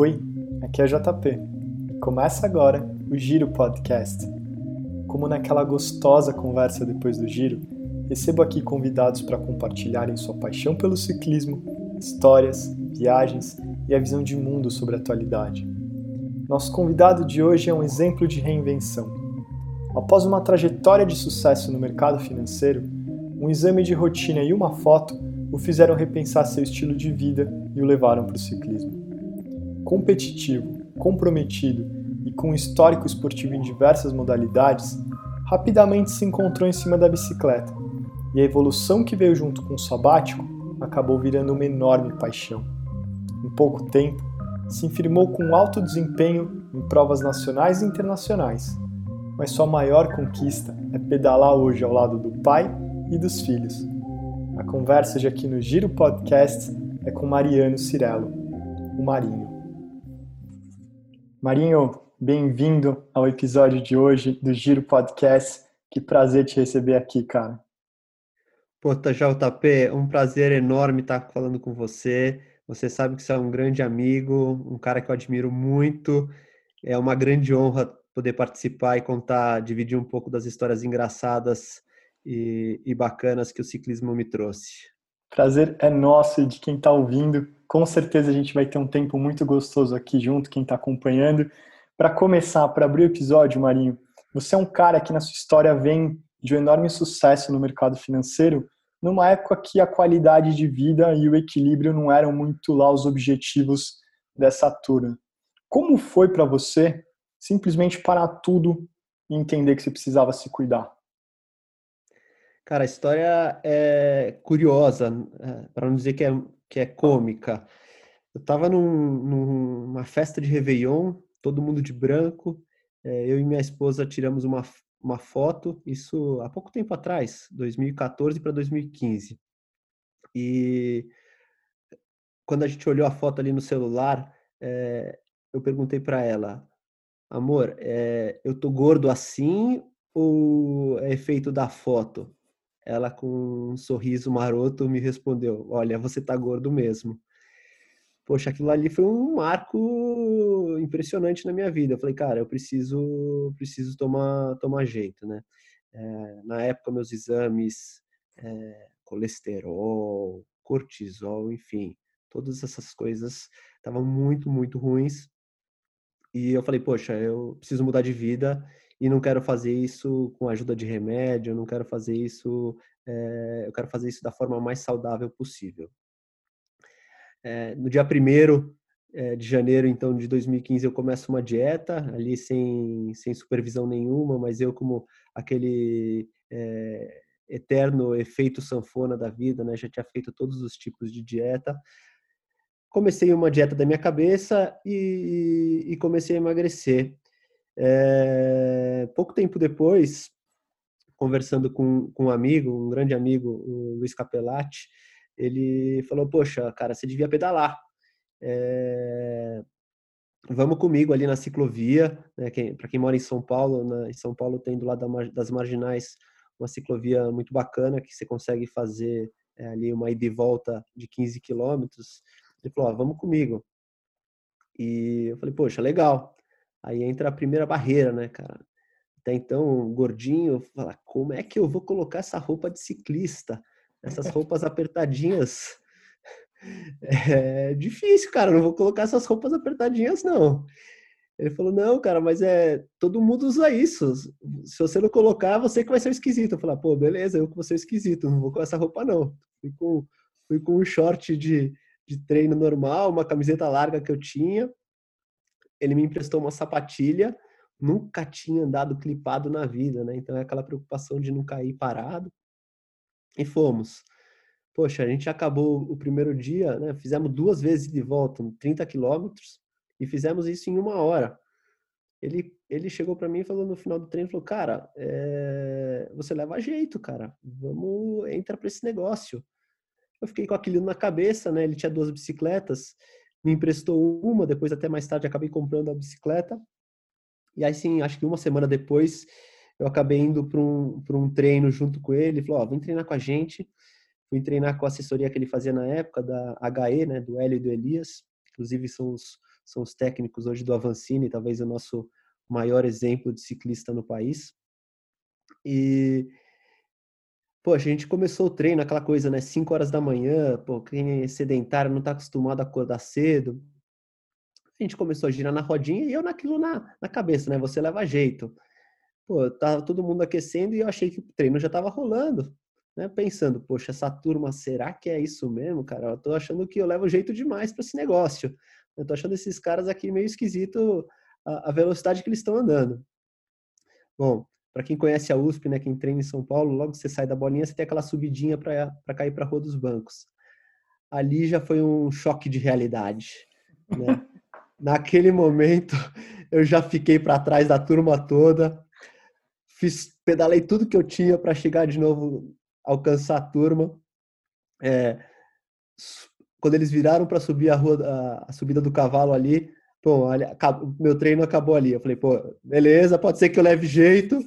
Oi, aqui é JP. Começa agora o Giro Podcast. Como naquela gostosa conversa depois do giro, recebo aqui convidados para compartilharem sua paixão pelo ciclismo, histórias, viagens e a visão de mundo sobre a atualidade. Nosso convidado de hoje é um exemplo de reinvenção. Após uma trajetória de sucesso no mercado financeiro, um exame de rotina e uma foto o fizeram repensar seu estilo de vida e o levaram para o ciclismo. Competitivo, comprometido e com histórico esportivo em diversas modalidades, rapidamente se encontrou em cima da bicicleta e a evolução que veio junto com o sabático acabou virando uma enorme paixão. Em pouco tempo, se firmou com alto desempenho em provas nacionais e internacionais, mas sua maior conquista é pedalar hoje ao lado do pai e dos filhos. A conversa de aqui no Giro Podcast é com Mariano Cirello, o Marinho. Marinho, bem-vindo ao episódio de hoje do Giro Podcast. Que prazer te receber aqui, cara. Pô, JP, um prazer enorme estar falando com você. Você sabe que você é um grande amigo, um cara que eu admiro muito. É uma grande honra poder participar e contar, dividir um pouco das histórias engraçadas e, e bacanas que o ciclismo me trouxe. Prazer é nosso e de quem está ouvindo. Com certeza a gente vai ter um tempo muito gostoso aqui junto, quem está acompanhando. Para começar, para abrir o episódio, Marinho, você é um cara que na sua história vem de um enorme sucesso no mercado financeiro, numa época que a qualidade de vida e o equilíbrio não eram muito lá os objetivos dessa turma. Como foi para você simplesmente parar tudo e entender que você precisava se cuidar? Cara, a história é curiosa, é, para não dizer que é, que é cômica. Eu estava num, numa festa de Réveillon, todo mundo de branco, é, eu e minha esposa tiramos uma, uma foto, isso há pouco tempo atrás, 2014 para 2015. E quando a gente olhou a foto ali no celular, é, eu perguntei para ela, amor, é, eu tô gordo assim ou é efeito da foto? Ela com um sorriso maroto me respondeu: Olha, você tá gordo mesmo. Poxa, aquilo ali foi um marco impressionante na minha vida. Eu falei, cara, eu preciso, preciso tomar, tomar jeito, né? É, na época, meus exames, é, colesterol, cortisol, enfim, todas essas coisas estavam muito, muito ruins. E eu falei, poxa, eu preciso mudar de vida e não quero fazer isso com ajuda de remédio, não quero fazer isso, é, eu quero fazer isso da forma mais saudável possível. É, no dia 1 é, de janeiro, então, de 2015, eu começo uma dieta, ali sem, sem supervisão nenhuma, mas eu como aquele é, eterno efeito sanfona da vida, né, já tinha feito todos os tipos de dieta, comecei uma dieta da minha cabeça e, e comecei a emagrecer. É, pouco tempo depois, conversando com, com um amigo, um grande amigo, o Luiz Capelatti, ele falou: Poxa, cara, você devia pedalar. É, vamos comigo ali na ciclovia. Né, Para quem mora em São Paulo, na, em São Paulo tem do lado das marginais uma ciclovia muito bacana que você consegue fazer é, ali uma ida e volta de 15 quilômetros. Ele falou: Vamos comigo. E eu falei: Poxa, legal. Aí entra a primeira barreira, né, cara? Até então, gordinho, fala, como é que eu vou colocar essa roupa de ciclista? Essas roupas apertadinhas. É difícil, cara, não vou colocar essas roupas apertadinhas, não. Ele falou, não, cara, mas é. Todo mundo usa isso. Se você não colocar, você que vai ser o esquisito. Eu falei, pô, beleza, eu que vou ser o esquisito, não vou com essa roupa, não. Fui com, fui com um short de, de treino normal, uma camiseta larga que eu tinha, ele me emprestou uma sapatilha, nunca tinha andado clipado na vida, né? Então é aquela preocupação de não cair parado. E fomos. Poxa, a gente acabou o primeiro dia, né? Fizemos duas vezes de volta, 30 quilômetros, e fizemos isso em uma hora. Ele, ele chegou para mim e falou no final do treino, falou, cara, é... você leva jeito, cara. Vamos, entra para esse negócio. Eu fiquei com aquilo na cabeça, né? Ele tinha duas bicicletas me emprestou uma, depois até mais tarde acabei comprando a bicicleta. E aí sim, acho que uma semana depois eu acabei indo para um, um treino junto com ele, ele falou, ó, oh, vem treinar com a gente. Fui treinar com a assessoria que ele fazia na época, da HE, né, do Hélio e do Elias. Inclusive são os, são os técnicos hoje do Avancini, talvez o nosso maior exemplo de ciclista no país. E, poxa, a gente começou o treino, aquela coisa, né? 5 horas da manhã, pô, quem é sedentário não está acostumado a acordar cedo. A gente começou a girar na rodinha e eu naquilo na, na cabeça, né? Você leva jeito. Pô, tava todo mundo aquecendo e eu achei que o treino já estava rolando, né? Pensando, poxa, essa turma, será que é isso mesmo, cara? Eu tô achando que eu levo jeito demais para esse negócio. Eu tô achando esses caras aqui meio esquisito a, a velocidade que eles estão andando. Bom, para quem conhece a USP, né, quem treina em São Paulo, logo que você sai da bolinha, você tem aquela subidinha para cair para a Rua dos Bancos. Ali já foi um choque de realidade. Né? Naquele momento, eu já fiquei para trás da turma toda, fiz, pedalei tudo que eu tinha para chegar de novo, alcançar a turma. É, quando eles viraram para subir a rua, a, a, subida do cavalo ali, olha, meu treino acabou ali. Eu falei, pô, beleza, pode ser que eu leve jeito,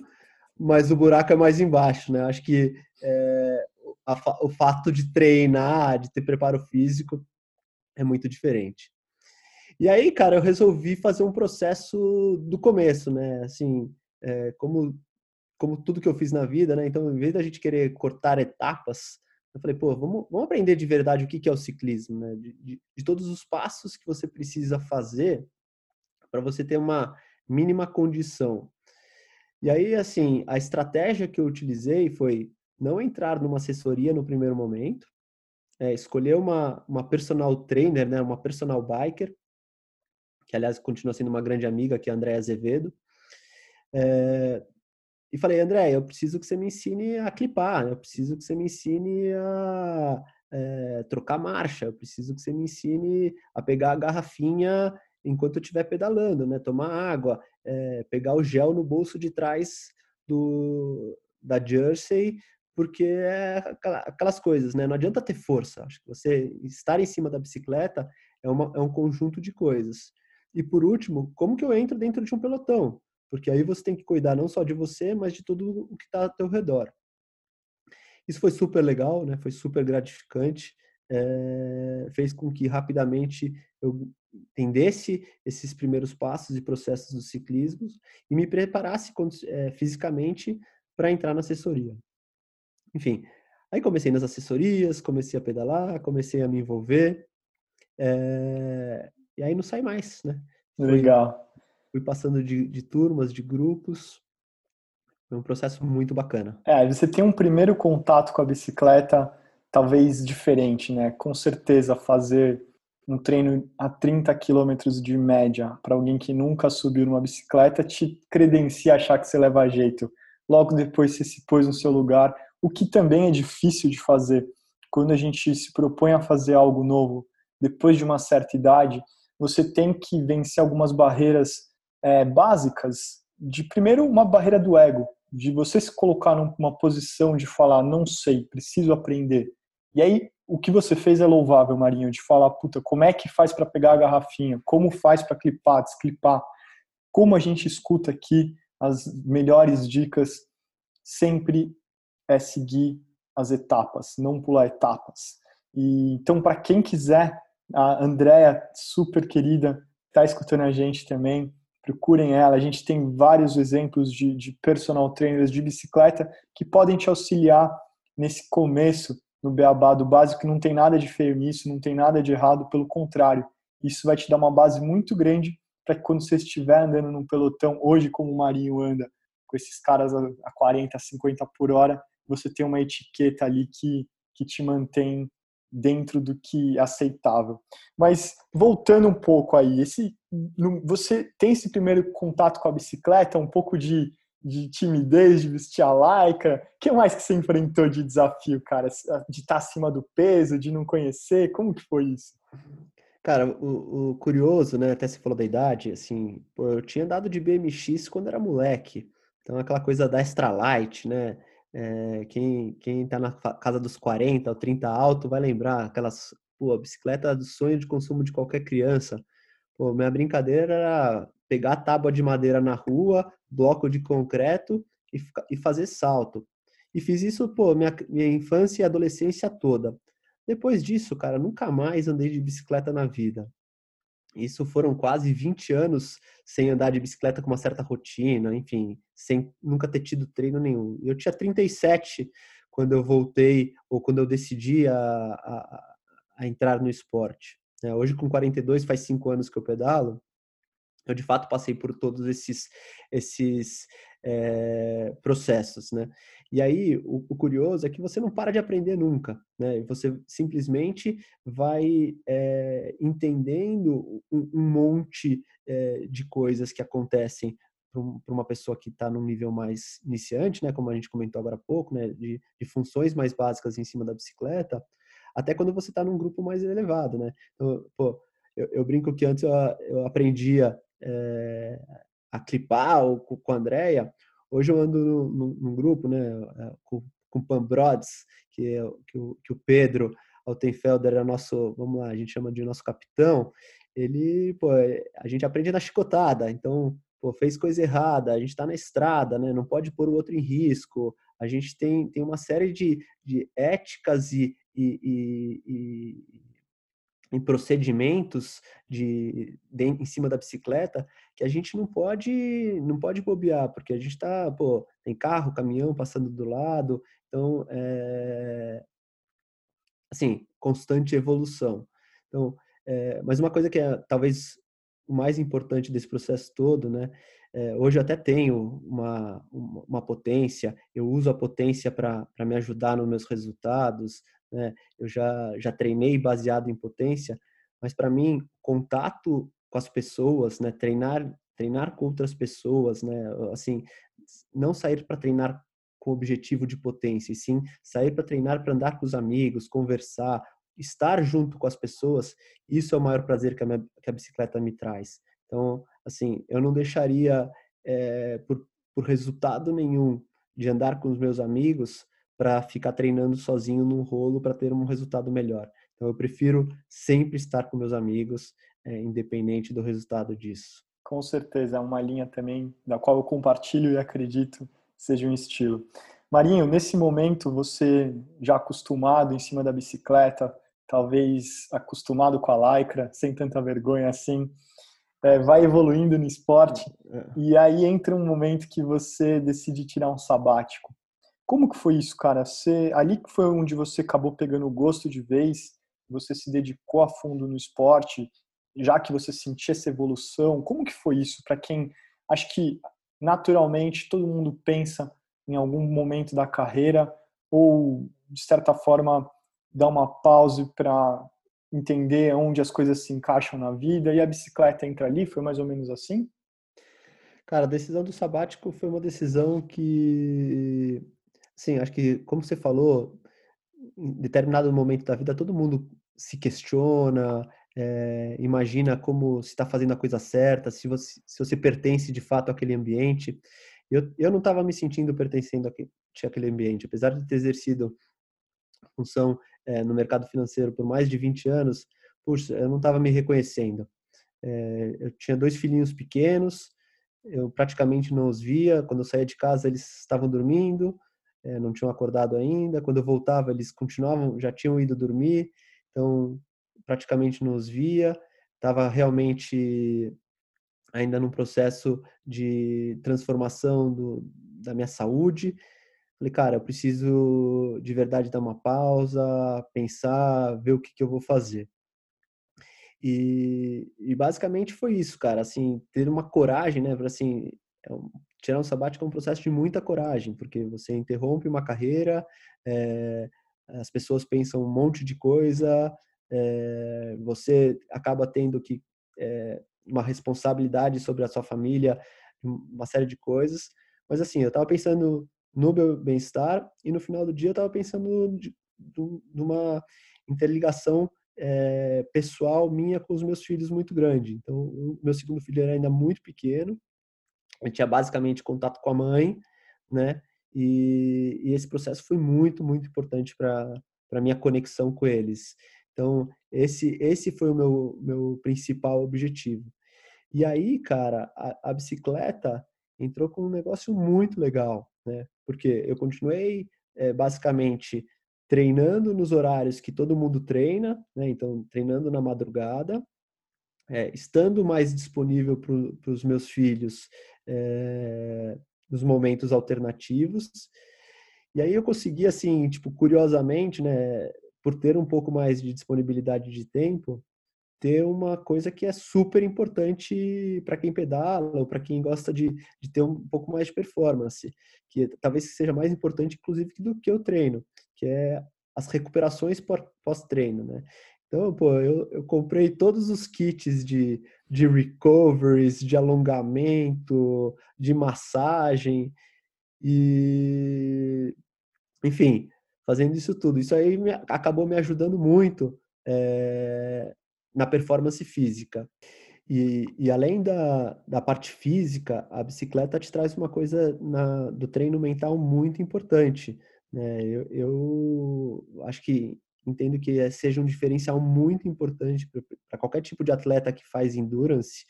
mas o buraco é mais embaixo, né? Acho que é, a, o fato de treinar, de ter preparo físico, é muito diferente. E aí, cara, eu resolvi fazer um processo do começo, né? Assim, é, como, como tudo que eu fiz na vida, né? Então, em vez da gente querer cortar etapas, eu falei, pô, vamos, vamos aprender de verdade o que, que é o ciclismo, né? De, de, de todos os passos que você precisa fazer para você ter uma mínima condição e aí, assim, a estratégia que eu utilizei foi não entrar numa assessoria no primeiro momento, é, escolher uma, uma personal trainer, né, uma personal biker, que aliás continua sendo uma grande amiga, que é a Andréa Azevedo. É, e falei, André, eu preciso que você me ensine a clipar, eu preciso que você me ensine a é, trocar marcha, eu preciso que você me ensine a pegar a garrafinha enquanto eu estiver pedalando, né? Tomar água, é, pegar o gel no bolso de trás do, da jersey, porque é aquelas coisas, né? Não adianta ter força. Acho que você estar em cima da bicicleta é, uma, é um conjunto de coisas. E por último, como que eu entro dentro de um pelotão? Porque aí você tem que cuidar não só de você, mas de tudo o que está ao teu redor. Isso foi super legal, né? Foi super gratificante. É, fez com que rapidamente eu entendesse esses primeiros passos e processos do ciclismo e me preparasse é, fisicamente para entrar na assessoria. Enfim, aí comecei nas assessorias, comecei a pedalar, comecei a me envolver, é, e aí não sai mais, né? Legal. Fui passando de, de turmas, de grupos, foi um processo muito bacana. É, você tem um primeiro contato com a bicicleta talvez diferente, né? Com certeza fazer um treino a 30 quilômetros de média para alguém que nunca subiu numa bicicleta te credencia achar que você leva jeito. Logo depois você se pôs no seu lugar, o que também é difícil de fazer. Quando a gente se propõe a fazer algo novo, depois de uma certa idade, você tem que vencer algumas barreiras é, básicas. De primeiro, uma barreira do ego, de você se colocar numa posição de falar, não sei, preciso aprender. E aí, o que você fez é louvável, Marinho, de falar, puta, como é que faz para pegar a garrafinha? Como faz para clipar, desclipar? Como a gente escuta aqui as melhores dicas sempre é seguir as etapas, não pular etapas. E então para quem quiser, a Andrea, super querida, está escutando a gente também, procurem ela. A gente tem vários exemplos de, de personal trainers de bicicleta que podem te auxiliar nesse começo no beabá do básico, não tem nada de feio nisso, não tem nada de errado, pelo contrário, isso vai te dar uma base muito grande para que quando você estiver andando num pelotão, hoje como o Marinho anda, com esses caras a 40, 50 por hora, você tem uma etiqueta ali que, que te mantém dentro do que é aceitável. Mas voltando um pouco aí, esse, você tem esse primeiro contato com a bicicleta, um pouco de de timidez, de vestir a laica? O que mais que você enfrentou de desafio, cara? De estar acima do peso, de não conhecer? Como que foi isso? Cara, o, o curioso, né? Até você falou da idade, assim, pô, eu tinha dado de BMX quando era moleque. Então, aquela coisa da extra light, né? É, quem, quem tá na casa dos 40 ou 30 alto vai lembrar aquelas, pô, a bicicleta do sonho de consumo de qualquer criança. Pô, minha brincadeira era pegar tábua de madeira na rua, bloco de concreto e, e fazer salto. E fiz isso, pô, minha, minha infância e adolescência toda. Depois disso, cara, nunca mais andei de bicicleta na vida. Isso foram quase 20 anos sem andar de bicicleta com uma certa rotina, enfim, sem nunca ter tido treino nenhum. Eu tinha 37 quando eu voltei ou quando eu decidi a, a, a entrar no esporte. Né? Hoje, com 42, faz cinco anos que eu pedalo. Eu de fato passei por todos esses esses é, processos, né? E aí o, o, curioso é que você não para de aprender nunca, né? Você simplesmente vai é, entendendo um, um monte é, de coisas que acontecem para uma pessoa que está num nível mais iniciante, né? Como a gente comentou agora há pouco, né? De, de funções mais básicas em cima da bicicleta, até quando você está num grupo mais elevado, né? Então, pô, eu, eu brinco que antes eu, eu aprendia é, a clipar ou com, com a Andrea, hoje eu ando num, grupo, né, eh, com, com o Pambrods, que, é, que, o, que o Pedro Altenfelder é nosso, vamos lá, a gente chama de nosso capitão, ele, pô, a gente aprende na chicotada, então, pô, fez coisa errada, a gente está na estrada, né, não pode pôr o outro em risco, a gente tem, tem uma série de, de éticas e, e, e, e em procedimentos de, de, em cima da bicicleta que a gente não pode não pode bobear porque a gente está pô tem carro caminhão passando do lado então é, assim constante evolução. Então é, mas uma coisa que é talvez o mais importante desse processo todo né é, hoje eu até tenho uma, uma potência, eu uso a potência para me ajudar nos meus resultados, né? Eu já, já treinei baseado em potência, mas para mim, contato com as pessoas, né? Treinar, treinar com outras pessoas, né? Assim, não sair para treinar com o objetivo de potência, e sim sair para treinar para andar com os amigos, conversar, estar junto com as pessoas, isso é o maior prazer que a, minha, que a bicicleta me traz. Então, assim, eu não deixaria é, por, por resultado nenhum de andar com os meus amigos para ficar treinando sozinho num rolo para ter um resultado melhor. Então eu prefiro sempre estar com meus amigos, é, independente do resultado disso. Com certeza, é uma linha também da qual eu compartilho e acredito seja um estilo. Marinho, nesse momento você já acostumado em cima da bicicleta, talvez acostumado com a lycra, sem tanta vergonha assim, é, vai evoluindo no esporte é. e aí entra um momento que você decide tirar um sabático. Como que foi isso, cara? Você, ali que foi onde você acabou pegando o gosto de vez, você se dedicou a fundo no esporte, já que você sentia essa evolução. Como que foi isso para quem acho que naturalmente todo mundo pensa em algum momento da carreira ou de certa forma dá uma pausa para entender onde as coisas se encaixam na vida e a bicicleta entra ali, foi mais ou menos assim? Cara, a decisão do sabático foi uma decisão que Sim, acho que, como você falou, em determinado momento da vida, todo mundo se questiona, é, imagina como se está fazendo a coisa certa, se você, se você pertence de fato àquele ambiente. Eu, eu não estava me sentindo pertencendo àquele ambiente, apesar de ter exercido função é, no mercado financeiro por mais de 20 anos, puxa, eu não estava me reconhecendo. É, eu tinha dois filhinhos pequenos, eu praticamente não os via, quando eu saía de casa eles estavam dormindo, é, não tinham acordado ainda. Quando eu voltava, eles continuavam, já tinham ido dormir, então praticamente não os via. Estava realmente ainda num processo de transformação do, da minha saúde. Falei, cara, eu preciso de verdade dar uma pausa, pensar, ver o que, que eu vou fazer. E, e, basicamente foi isso, cara, assim, ter uma coragem, né, assim, é tirar um sabático é um processo de muita coragem, porque você interrompe uma carreira, é, as pessoas pensam um monte de coisa, é, você acaba tendo que é, uma responsabilidade sobre a sua família, uma série de coisas. Mas assim, eu estava pensando no meu bem-estar e no final do dia eu estava pensando de, de, numa interligação pessoal minha com os meus filhos muito grande. Então, o meu segundo filho era ainda muito pequeno, eu tinha basicamente contato com a mãe, né? E, e esse processo foi muito, muito importante para a minha conexão com eles. Então, esse, esse foi o meu, meu principal objetivo. E aí, cara, a, a bicicleta entrou com um negócio muito legal, né? Porque eu continuei é, basicamente treinando nos horários que todo mundo treina, né? Então, treinando na madrugada, é, estando mais disponível para os meus filhos é, nos momentos alternativos. E aí eu consegui, assim, tipo, curiosamente, né, por ter um pouco mais de disponibilidade de tempo, ter uma coisa que é super importante para quem pedala ou para quem gosta de, de ter um pouco mais de performance, que talvez seja mais importante, inclusive, do que o treino, que é as recuperações pós-treino, né? Então, pô, eu, eu comprei todos os kits de, de recoveries, de alongamento, de massagem e, enfim, fazendo isso tudo. Isso aí me, acabou me ajudando muito é, na performance física. E, e, além da, da parte física, a bicicleta te traz uma coisa na, do treino mental muito importante. Né? Eu, eu acho que entendo que é, seja um diferencial muito importante para qualquer tipo de atleta que faz endurance,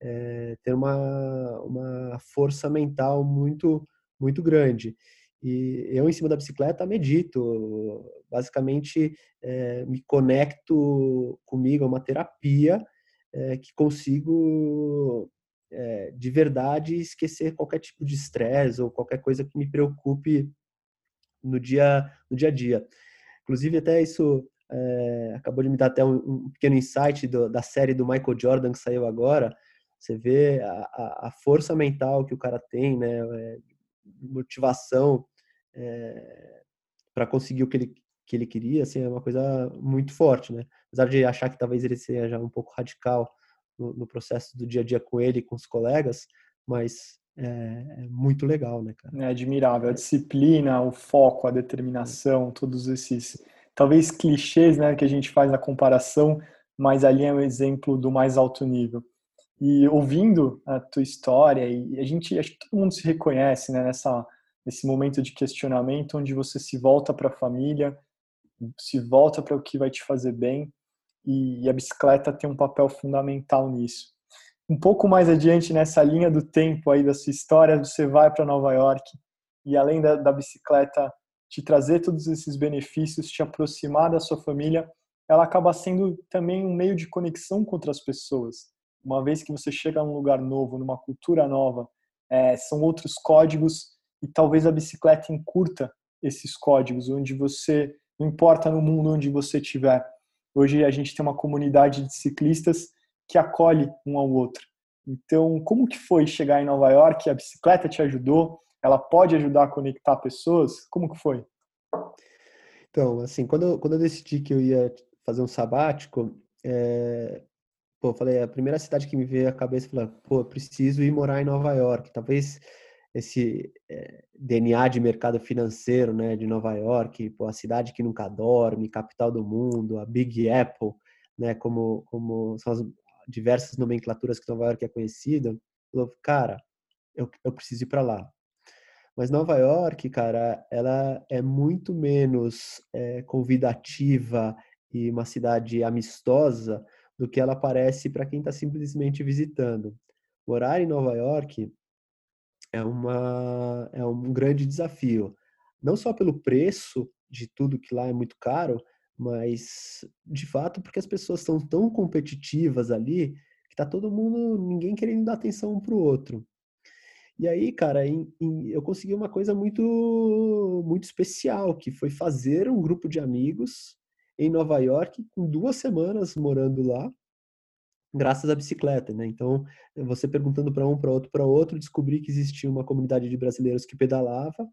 é, ter uma, uma força mental muito, muito grande. E eu, em cima da bicicleta, medito. Basicamente, é, me conecto comigo, é uma terapia é, que consigo, de verdade, esquecer qualquer tipo de estresse ou qualquer coisa que me preocupe no dia, no dia a dia. Inclusive, até isso é, acabou de me dar até um, um pequeno insight do, da série do Michael Jordan que saiu agora. Você vê a, a força mental que o cara tem, né? É, motivação é, para conseguir o que ele, que ele queria, assim, é uma coisa muito forte, né? Apesar de achar que talvez ele seja um pouco radical no, no processo do dia a dia com ele e com os colegas, mas é, é, muito legal, né, cara? É admirável. A disciplina, o foco, a determinação, todos esses, talvez clichês, né, que a gente faz na comparação, mas ali é um exemplo do mais alto nível. E ouvindo a tua história, e a gente, acho que todo mundo se reconhece, né, nessa, nesse momento de questionamento, onde você se volta para a família, se volta para o que vai te fazer bem, e a bicicleta tem um papel fundamental nisso um pouco mais adiante nessa linha do tempo aí da sua história, você vai para Nova York e além da, da, bicicleta te trazer todos esses benefícios, te aproximar da sua família, ela acaba sendo também um meio de conexão com outras pessoas. Uma vez que você chega num lugar novo, numa cultura nova, é, são outros códigos e talvez a bicicleta encurta esses códigos, onde você, não importa no mundo onde você estiver. Hoje a gente tem uma comunidade de ciclistas que acolhe um ao outro. Então, como que foi chegar em Nova York? A bicicleta te ajudou? Ela pode ajudar a conectar pessoas? Como que foi? Então, assim, quando eu, quando eu decidi que eu ia fazer um sabático, é, pô, eu falei, a primeira cidade que me veio à cabeça, falei, pô, eu preciso ir morar em Nova York. Talvez esse é, DNA de mercado financeiro, né, de Nova York, pô, a cidade que nunca dorme, capital do mundo, a Big Apple, né, como, como são as, diversas nomenclaturas que Nova York é conhecida, falou, cara, eu, eu preciso ir para lá. Mas Nova York, cara, ela é muito menos é, convidativa e uma cidade amistosa do que ela parece para quem está simplesmente visitando. Morar em Nova York é, uma, é um grande desafio. Não só pelo preço de tudo que lá é muito caro, mas de fato porque as pessoas estão tão competitivas ali que tá todo mundo, ninguém querendo dar atenção um pro outro. E aí, cara, em, em, eu consegui uma coisa muito muito especial, que foi fazer um grupo de amigos em Nova York, com duas semanas morando lá, graças à bicicleta, né? Então, você perguntando para um, para outro, para outro, descobri que existia uma comunidade de brasileiros que pedalava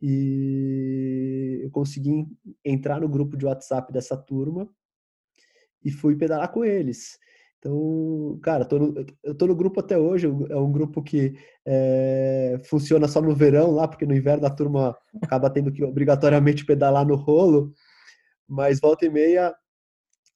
e eu consegui entrar no grupo de WhatsApp dessa turma e fui pedalar com eles. Então, cara, tô no, eu tô no grupo até hoje, é um grupo que é, funciona só no verão lá, porque no inverno a turma acaba tendo que obrigatoriamente pedalar no rolo, mas volta e meia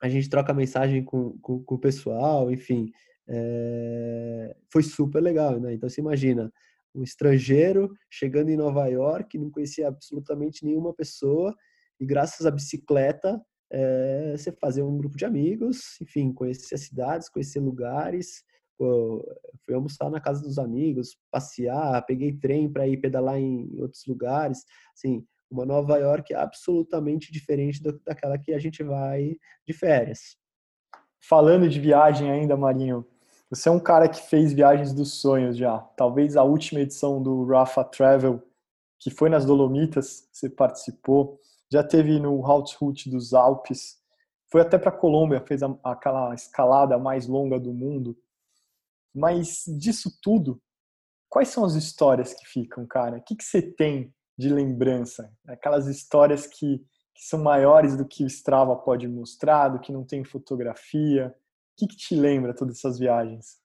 a gente troca mensagem com, com, com o pessoal, enfim, é, foi super legal, né? Então, você imagina, um estrangeiro chegando em Nova York, não conhecia absolutamente nenhuma pessoa e graças à bicicleta é, você fazer um grupo de amigos, enfim, conhecer cidades, conhecer lugares. Pô, fui almoçar na casa dos amigos, passear, peguei trem para ir pedalar em outros lugares. Assim, uma Nova York absolutamente diferente daquela que a gente vai de férias. falando de viagem ainda, Marinho, você é um cara que fez viagens dos sonhos já. Talvez a última edição do Rafa Travel, que foi nas Dolomitas, você participou. Já teve no Route dos Alpes. Foi até para a Colômbia, fez a, aquela escalada mais longa do mundo. Mas disso tudo, quais são as histórias que ficam, cara? O que, que você tem de lembrança? Aquelas histórias que, que são maiores do que o Strava pode mostrar, do que não tem fotografia. Que, que te lembra todas essas viagens?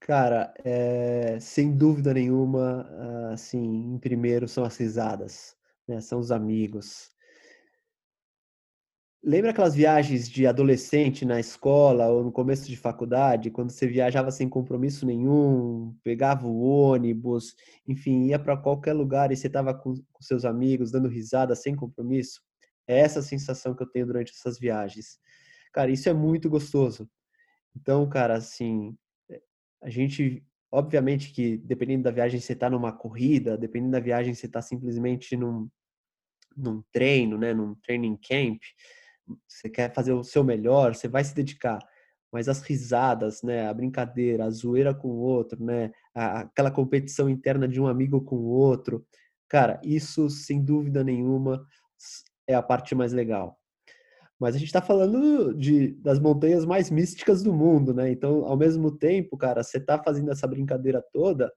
Cara, é, sem dúvida nenhuma, assim, em primeiro são as risadas, né? São os amigos, Lembra aquelas viagens de adolescente na escola ou no começo de faculdade, quando você viajava sem compromisso nenhum, pegava o ônibus, enfim, ia para qualquer lugar e você estava com, com, seus amigos, dando risada sem compromisso? É essa a sensação que eu tenho durante essas viagens. Cara, isso é muito gostoso. Então, cara, assim, a gente, obviamente que dependendo da viagem você está numa corrida, dependendo da viagem você está simplesmente num, num treino, né, num training camp, você quer fazer o seu melhor, você vai se dedicar. Mas as risadas, né, a brincadeira, a zoeira com o outro, né, aquela competição interna de um amigo com o outro, cara, isso sem dúvida nenhuma é a parte mais legal. Mas a gente está falando de, das montanhas mais místicas do mundo, né? Então, ao mesmo tempo, cara, você está fazendo essa brincadeira toda,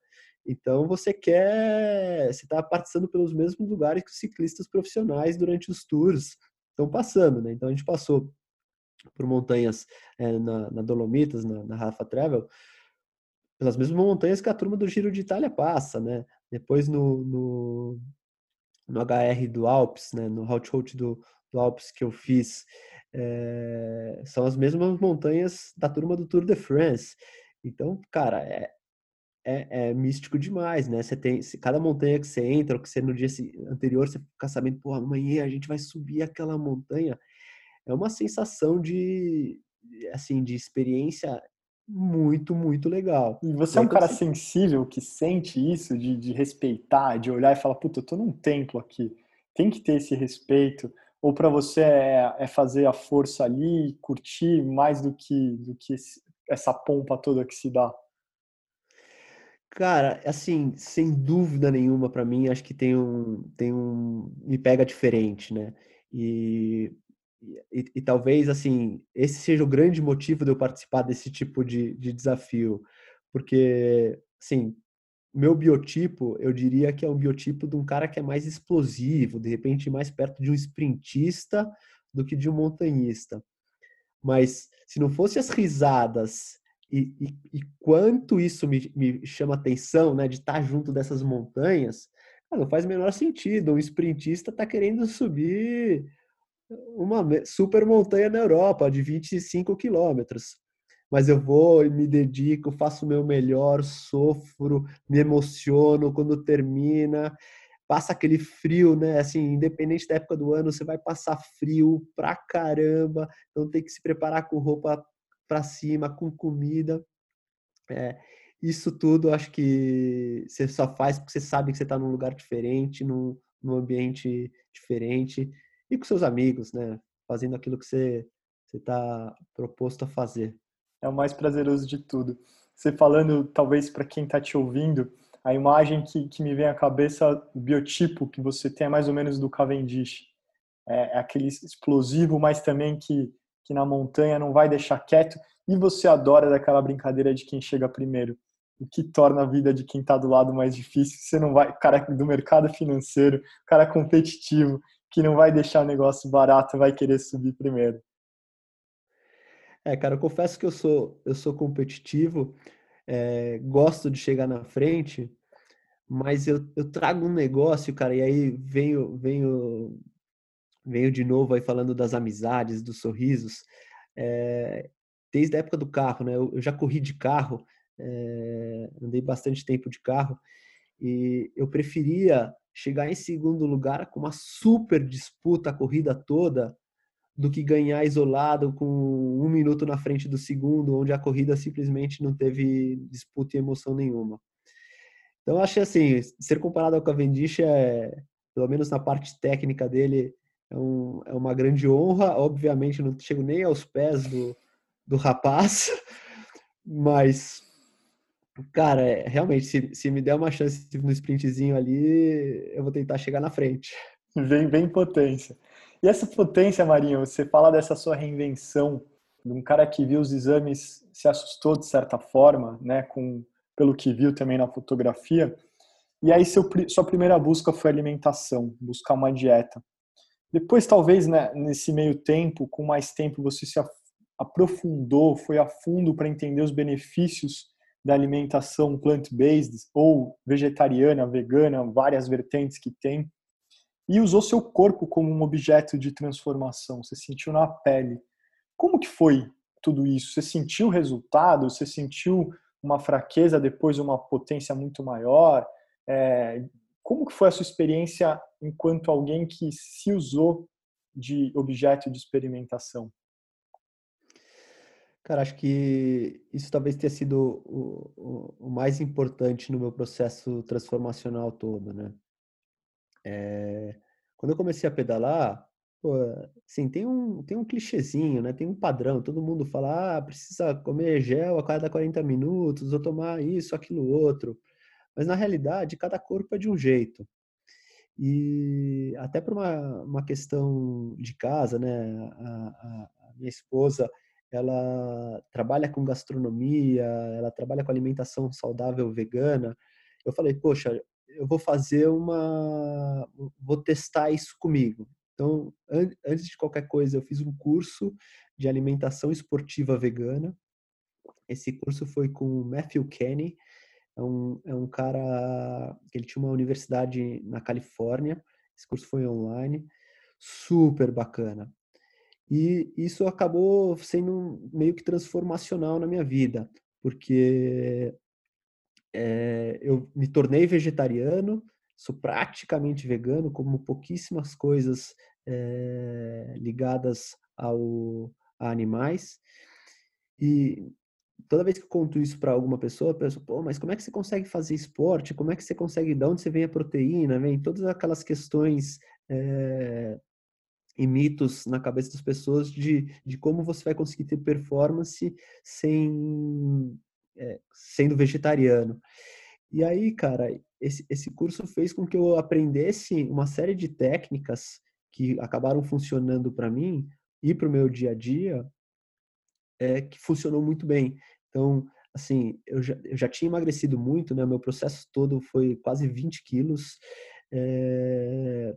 então você quer, você está participando pelos mesmos lugares que os ciclistas profissionais durante os tours, estão passando, né? Então a gente passou por montanhas é, na, na, Dolomitas, na, na Rafa Travel, pelas mesmas montanhas que a turma do Giro de Itália passa, né? Depois no, no, no HR do Alpes, né? No Hot do, do Alpes que eu fiz, é, são as mesmas montanhas da turma do Tour de France. Então, cara, é, é, é, místico demais, né? Você tem cada montanha que você entra, ou que você no dia anterior você fica sabendo, pô, amanhã a gente vai subir aquela montanha. É uma sensação de assim de experiência muito, muito legal. E você é um cara sensível que sente isso, de, de respeitar, de olhar e falar, puta, eu tô num templo aqui, tem que ter esse respeito. Ou para você é, é, fazer a força ali, curtir mais do que, do que esse, essa pompa toda que se dá? Cara, assim, sem dúvida nenhuma para mim, acho que tem um, tem um, me pega diferente, né? E, e, e, talvez, assim, esse seja o grande motivo de eu participar desse tipo de, de desafio, porque, assim, meu biotipo, eu diria que é um biotipo de um cara que é mais explosivo, de repente mais perto de um sprintista do que de um montanhista. Mas se não fosse as risadas e, e, e, quanto isso me, me chama atenção, né, de estar junto dessas montanhas, não faz o menor sentido. Um sprintista está querendo subir uma super montanha na Europa de 25 quilômetros. Mas eu vou e me dedico, faço o meu melhor, sofro, me emociono quando termina, passa aquele frio, né? Assim, independente da época do ano, você vai passar frio pra caramba, então tem que se preparar com roupa para cima, com comida. É, isso tudo acho que você só faz porque você sabe que você está num lugar diferente, num, num ambiente diferente e com seus amigos, né? Fazendo aquilo que você está proposto a fazer. É o mais prazeroso de tudo. Você falando, talvez para quem está te ouvindo, a imagem que, que me vem à cabeça, o biotipo que você tem é mais ou menos do Cavendish. É, é aquele explosivo, mas também que que na montanha não vai deixar quieto e você adora daquela brincadeira de quem chega primeiro, o que torna a vida de quem está do lado mais difícil. Você não vai, cara do mercado financeiro, cara competitivo, que não vai deixar o negócio barato, vai querer subir primeiro. É, cara, eu confesso que eu sou eu sou competitivo, é, gosto de chegar na frente, mas eu, eu trago um negócio, cara, e aí venho venho veio de novo aí falando das amizades, dos sorrisos, é, desde a época do carro, né? Eu, eu já corri de carro, é, andei bastante tempo de carro e eu preferia chegar em segundo lugar com uma super disputa a corrida toda do que ganhar isolado com um minuto na frente do segundo, onde a corrida simplesmente não teve disputa e emoção nenhuma. Então, acho assim, ser comparado ao Cavendish é, pelo menos na parte técnica dele, é, um, é uma grande honra. Obviamente, não chego nem aos pés do, do rapaz, mas, cara, é, realmente, se, se me der uma chance no sprintzinho ali, eu vou tentar chegar na frente. Vem, vem potência. E essa potência, Marinho, você fala dessa sua reinvenção, de um cara que viu os exames, se assustou de certa forma, né, com, pelo que viu também na fotografia, e aí seu, sua primeira busca foi alimentação, buscar uma dieta. Depois, talvez, né, nesse meio tempo, com mais tempo, você se aprofundou, foi a fundo para entender os benefícios da alimentação plant-based ou vegetariana, vegana, várias vertentes que tem e usou seu corpo como um objeto de transformação. Você sentiu na pele. Como que foi tudo isso? Você sentiu o resultado? Você sentiu uma fraqueza depois uma potência muito maior? É, como que foi a sua experiência enquanto alguém que se usou de objeto de experimentação? Cara, acho que isso talvez tenha sido o, o, o mais importante no meu processo transformacional todo, né? É, quando eu comecei a pedalar, pô, assim, tem um, tem um clichêzinho, né? Tem um padrão. Todo mundo fala, ah, precisa comer gel a cada 40 minutos, ou tomar isso, aquilo, outro. Mas na realidade, cada corpo é de um jeito. E até para uma, uma questão de casa, né? A, a, a minha esposa, ela trabalha com gastronomia, ela trabalha com alimentação saudável vegana. Eu falei, poxa, eu vou fazer uma. vou testar isso comigo. Então, an antes de qualquer coisa, eu fiz um curso de alimentação esportiva vegana. Esse curso foi com o Matthew Kenny, é um, é um cara que ele tinha uma universidade na Califórnia. Esse curso foi online, super bacana. E isso acabou sendo meio que transformacional na minha vida, porque é, eu me tornei vegetariano, sou praticamente vegano, como pouquíssimas coisas é, ligadas ao, a animais. E toda vez que eu conto isso para alguma pessoa, a pessoa, pô, mas como é que você consegue fazer esporte? Como é que você consegue, de onde você vem a proteína? Vem todas aquelas questões é, e mitos na cabeça das pessoas de, de como você vai conseguir ter performance sem é, sendo vegetariano. E aí, cara, esse, esse curso fez com que eu aprendesse uma série de técnicas que acabaram funcionando para mim e para o meu dia a dia, é, que funcionou muito bem. Então, assim, eu já, eu já tinha emagrecido muito, né? Meu processo todo foi quase 20 quilos. É,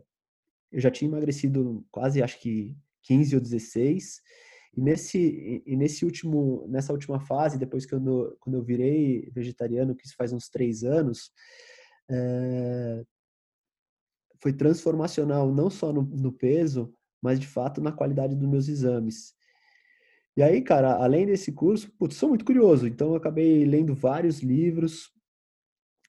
eu já tinha emagrecido quase, acho que 15 ou 16. E nesse, e nesse último, nessa última fase, depois que eu, quando eu virei vegetariano, que isso faz uns três anos, é, foi transformacional não só no, no, peso, mas de fato na qualidade dos meus exames. E aí, cara, além desse curso, putz, sou muito curioso, então eu acabei lendo vários livros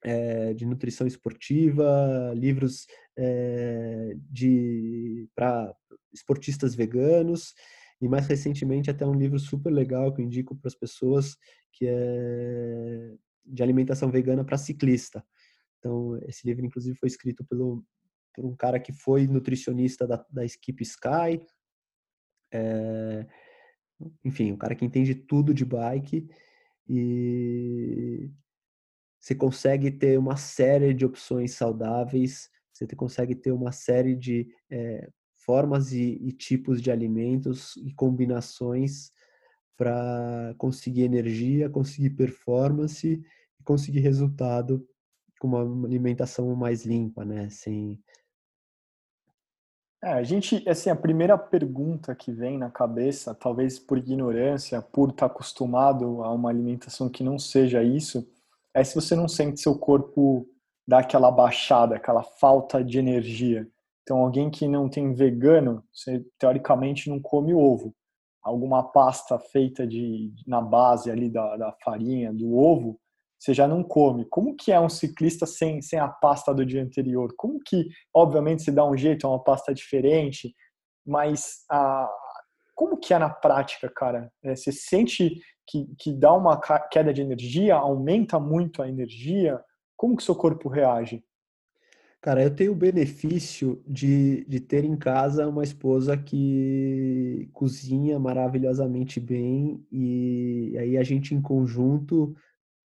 é, de nutrição esportiva, livros é, de para esportistas veganos e mais recentemente até um livro super legal que eu indico para as pessoas, que é de alimentação vegana para ciclista. Então, esse livro, inclusive, foi escrito pelo, por um cara que foi nutricionista da, da equipe Sky. É, enfim, um cara que entende tudo de bike e você consegue ter uma série de opções saudáveis, você consegue ter uma série de é, formas e, e tipos de alimentos e combinações para conseguir energia, conseguir performance e conseguir resultado com uma alimentação mais limpa, né? Sem é, a gente, assim, a primeira pergunta que vem na cabeça, talvez por ignorância, por estar acostumado a uma alimentação que não seja isso, é se você não sente seu corpo dar aquela baixada, aquela falta de energia. Então, alguém que não tem vegano, você teoricamente não come ovo. Alguma pasta feita de, na base ali da, da farinha, do ovo, você já não come. Como que é um ciclista sem, sem a pasta do dia anterior? Como que, obviamente, se dá um jeito, é uma pasta diferente, mas a, como que é na prática, cara? É, você sente que, que dá uma queda de energia, aumenta muito a energia? Como que seu corpo reage? Cara, eu tenho o benefício de, de ter em casa uma esposa que cozinha maravilhosamente bem e aí a gente em conjunto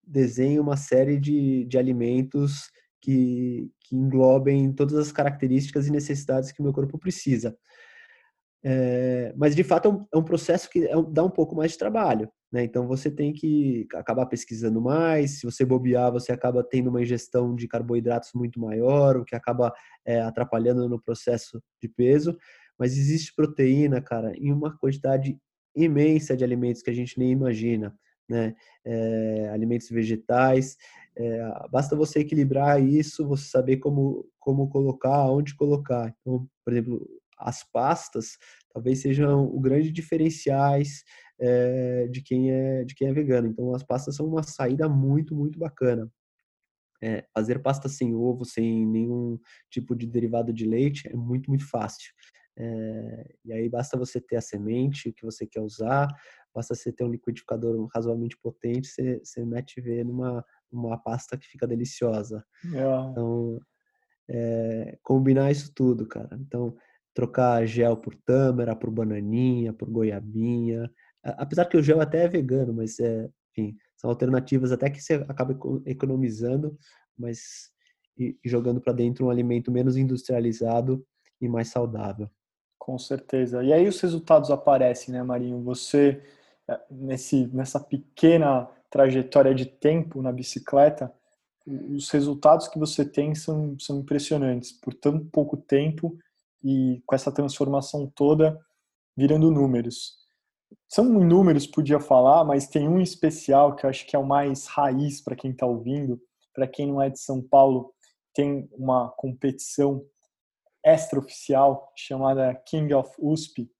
desenha uma série de, de alimentos que, que englobem todas as características e necessidades que o meu corpo precisa. É, mas de fato é um, é um processo que é um, dá um pouco mais de trabalho. Né? Então você tem que acabar pesquisando mais. Se você bobear, você acaba tendo uma ingestão de carboidratos muito maior, o que acaba é, atrapalhando no processo de peso. Mas existe proteína, cara, em uma quantidade imensa de alimentos que a gente nem imagina. Né? É, alimentos vegetais. É, basta você equilibrar isso, você saber como, como colocar, onde colocar. Então, por exemplo, as pastas talvez sejam o grande diferenciais é, de quem é de quem é vegano. Então as pastas são uma saída muito muito bacana. É, fazer pasta sem ovo, sem nenhum tipo de derivado de leite é muito muito fácil. É, e aí basta você ter a semente que você quer usar, basta você ter um liquidificador razoavelmente potente, você, você mete ver numa uma pasta que fica deliciosa. Então é, combinar isso tudo, cara. Então trocar gel por tâmara, por bananinha, por goiabinha. Apesar que o gel até é vegano, mas é, enfim, são alternativas até que você acaba economizando, mas e jogando para dentro um alimento menos industrializado e mais saudável. Com certeza. E aí os resultados aparecem, né, Marinho? Você é, nesse nessa pequena trajetória de tempo na bicicleta, os resultados que você tem são, são impressionantes. Por tão pouco tempo, e com essa transformação toda virando números. São números, podia falar, mas tem um especial que eu acho que é o mais raiz para quem está ouvindo. Para quem não é de São Paulo, tem uma competição extraoficial chamada King of USP,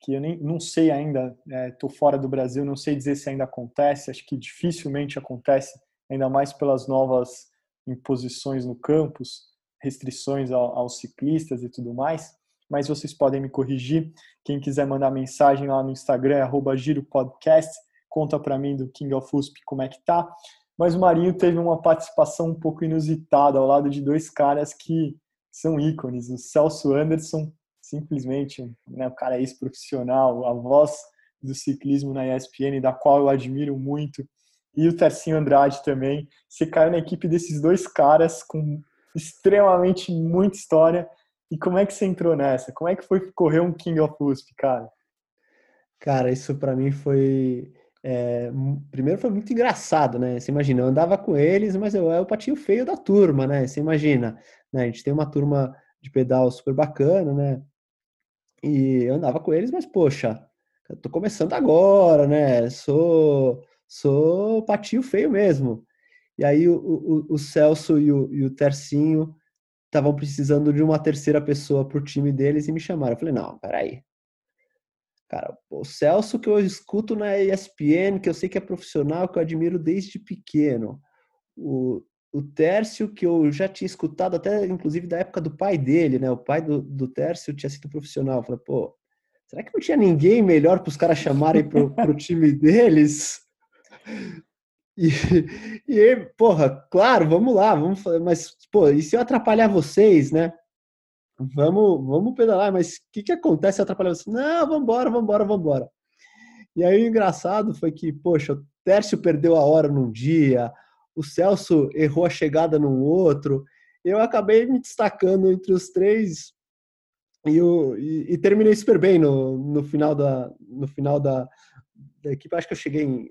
que eu nem não sei ainda, estou é, fora do Brasil, não sei dizer se ainda acontece, acho que dificilmente acontece, ainda mais pelas novas imposições no campus restrições aos ciclistas e tudo mais, mas vocês podem me corrigir. Quem quiser mandar mensagem lá no Instagram, é giropodcast, conta para mim do King of USP como é que tá. Mas o Marinho teve uma participação um pouco inusitada ao lado de dois caras que são ícones. O Celso Anderson, simplesmente, né, o cara é ex-profissional, a voz do ciclismo na ESPN, da qual eu admiro muito, e o Tercinho Andrade também. Você caiu na equipe desses dois caras com extremamente muita história. E como é que você entrou nessa? Como é que foi correr um King of USP, cara? Cara, isso para mim foi. É, primeiro foi muito engraçado, né? Você imagina, eu andava com eles, mas eu era o patinho feio da turma, né? Você imagina, né? A gente tem uma turma de pedal super bacana, né? E eu andava com eles, mas poxa, eu tô começando agora, né? Sou sou patinho feio mesmo. E aí o, o, o Celso e o, e o Tercinho estavam precisando de uma terceira pessoa para o time deles e me chamaram. Eu falei, não, peraí. Cara, o Celso que eu escuto na ESPN, que eu sei que é profissional, que eu admiro desde pequeno. O, o Tércio, que eu já tinha escutado até, inclusive, da época do pai dele, né? O pai do, do Tércio tinha sido profissional. Eu falei, pô, será que não tinha ninguém melhor para os caras chamarem para o time deles? E, e, porra, claro, vamos lá, vamos mas, pô, e se eu atrapalhar vocês, né? Vamos, vamos pedalar, mas o que, que acontece se eu atrapalhar vocês? Não, vambora, vambora, vambora. E aí o engraçado foi que, poxa, o Tércio perdeu a hora num dia, o Celso errou a chegada num outro, eu acabei me destacando entre os três e, eu, e, e terminei super bem no, no final da no final da, da equipe. Acho que eu cheguei em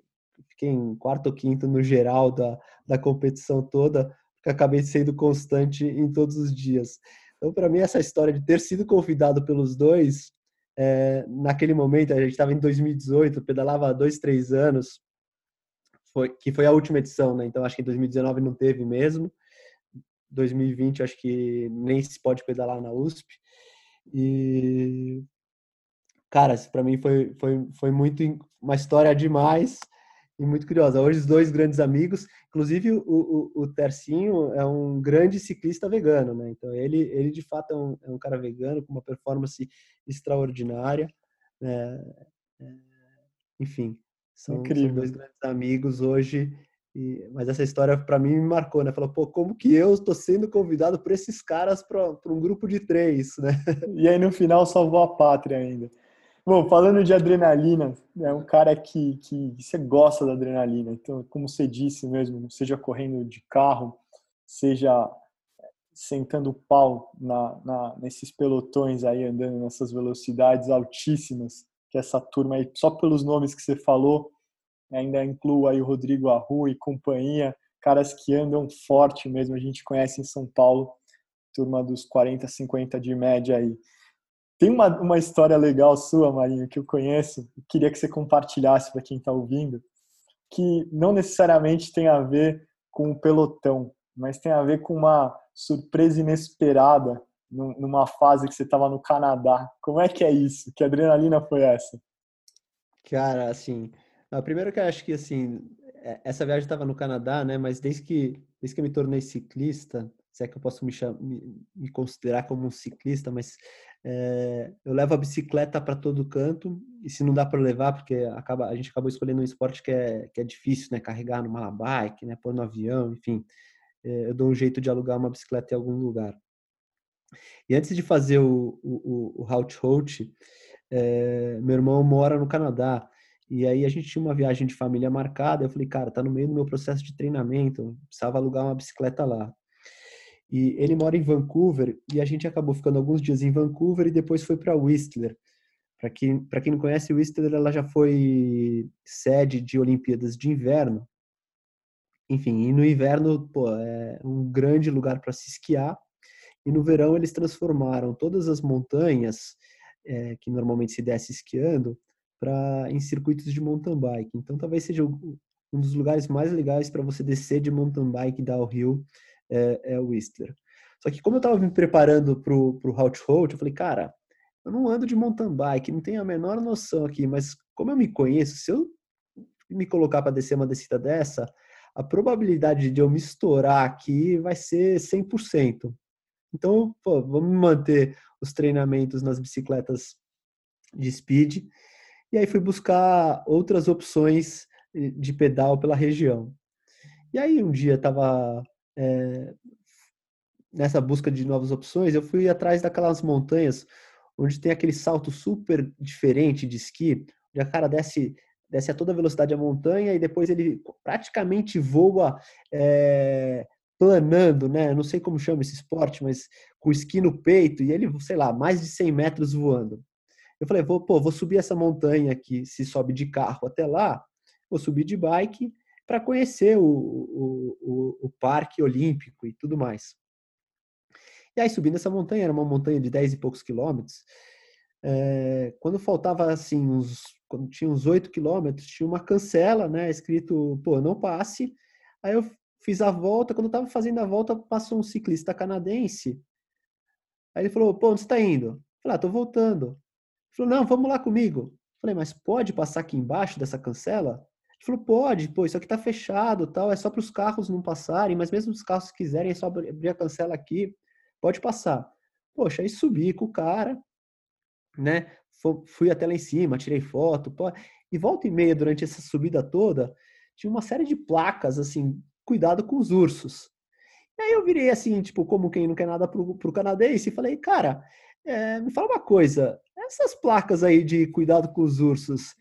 fiquei em quarto ou quinto no geral da, da competição toda, porque acabei sendo constante em todos os dias. Então, para mim, essa história de ter sido convidado pelos dois, é, naquele momento, a gente estava em 2018, pedalava há dois, três anos, foi, que foi a última edição, né? Então, acho que em 2019 não teve mesmo. 2020, acho que nem se pode pedalar na USP. E, cara, para mim foi, foi, foi muito uma história demais e muito curiosa. Hoje, os dois grandes amigos, inclusive o, o, o, Tercinho é um grande ciclista vegano, né? Então, ele, ele de fato é um, é um cara vegano com uma performance extraordinária. Né? É, enfim, são, são, dois grandes amigos hoje E, mas essa história para mim me marcou, né? Falou, pô, como que eu estou sendo convidado por esses caras para um grupo de três, né? E aí no final salvou a pátria ainda. Bom, falando de adrenalina, é um cara que, que você gosta da adrenalina. Então, como você disse mesmo, seja correndo de carro, seja sentando o pau na, na, nesses pelotões aí, andando nessas velocidades altíssimas, que essa turma aí, só pelos nomes que você falou, ainda inclui aí o Rodrigo Arru e companhia, caras que andam forte mesmo, a gente conhece em São Paulo, turma dos 40, 50 de média aí. Tem uma, uma história legal sua, Marinho, que eu conheço, queria que você compartilhasse para quem está ouvindo, que não necessariamente tem a ver com o pelotão, mas tem a ver com uma surpresa inesperada numa fase que você estava no Canadá. Como é que é isso? Que adrenalina foi essa? Cara, assim, primeiro que eu acho que assim, é, essa viagem estava no Canadá, né? Mas desde que desde que eu me tornei ciclista, se é que eu posso me, me, me considerar como um ciclista, mas é, eu levo a bicicleta para todo canto e se não dá para levar, porque acaba, a gente acabou escolhendo um esporte que é, que é difícil, né? Carregar no malabike, né? Pôr no avião, enfim é, eu dou um jeito de alugar uma bicicleta em algum lugar. E antes de fazer o, o, o Halt Halt, é, meu irmão mora no Canadá. E aí a gente tinha uma viagem de família marcada. Eu falei, cara, tá no meio do meu processo de treinamento, precisava alugar uma bicicleta lá. E ele mora em Vancouver e a gente acabou ficando alguns dias em Vancouver e depois foi para Whistler. Para quem, quem não conhece, Whistler ela já foi sede de Olimpíadas de Inverno enfim, e no inverno, pô, é um grande lugar para se esquiar. E no verão eles transformaram todas as montanhas é, que normalmente se desce esquiando para em circuitos de mountain bike. Então talvez seja um dos lugares mais legais para você descer de mountain bike downhill é, é o Whistler. Só que como eu estava me preparando para o Halt Halt, eu falei, cara, eu não ando de mountain bike, não tenho a menor noção aqui, mas como eu me conheço, se eu me colocar para descer uma descida dessa, a probabilidade de eu me estourar aqui vai ser 100%. Então, pô, vamos manter os treinamentos nas bicicletas de speed. E aí fui buscar outras opções de pedal pela região. E aí um dia estava é, nessa busca de novas opções, eu fui atrás daquelas montanhas onde tem aquele salto super diferente de esqui, onde a cara desce desce a toda velocidade a montanha e depois ele praticamente voa é, planando, né? Não sei como chama esse esporte, mas com esqui no peito e ele, sei lá, mais de 100 metros voando. Eu falei, vou, pô, vou subir essa montanha aqui, se sobe de carro até lá, vou subir de bike para conhecer o, o, o, o, parque olímpico e tudo mais. E aí subindo essa montanha, era uma montanha de 10 e poucos quilômetros, é, quando faltava assim uns quando tinha uns 8 quilômetros, tinha uma cancela, né, escrito, pô, não passe. Aí eu fiz a volta, quando eu tava fazendo a volta, passou um ciclista canadense. Aí ele falou, pô, onde você tá indo? Eu falei, ah, tô voltando. Ele falou, não, vamos lá comigo. Eu falei, mas pode passar aqui embaixo dessa cancela? Ele falou, pode, pô, isso aqui tá fechado, tal, é só para os carros não passarem, mas mesmo os carros quiserem, é só abrir a cancela aqui, pode passar. Poxa, aí subi com o cara, né? Fui até lá em cima, tirei foto, e volta e meia durante essa subida toda, tinha uma série de placas assim, cuidado com os ursos. E aí eu virei assim, tipo, como quem não quer nada pro, pro canadense, e falei, cara, é, me fala uma coisa, essas placas aí de cuidado com os ursos,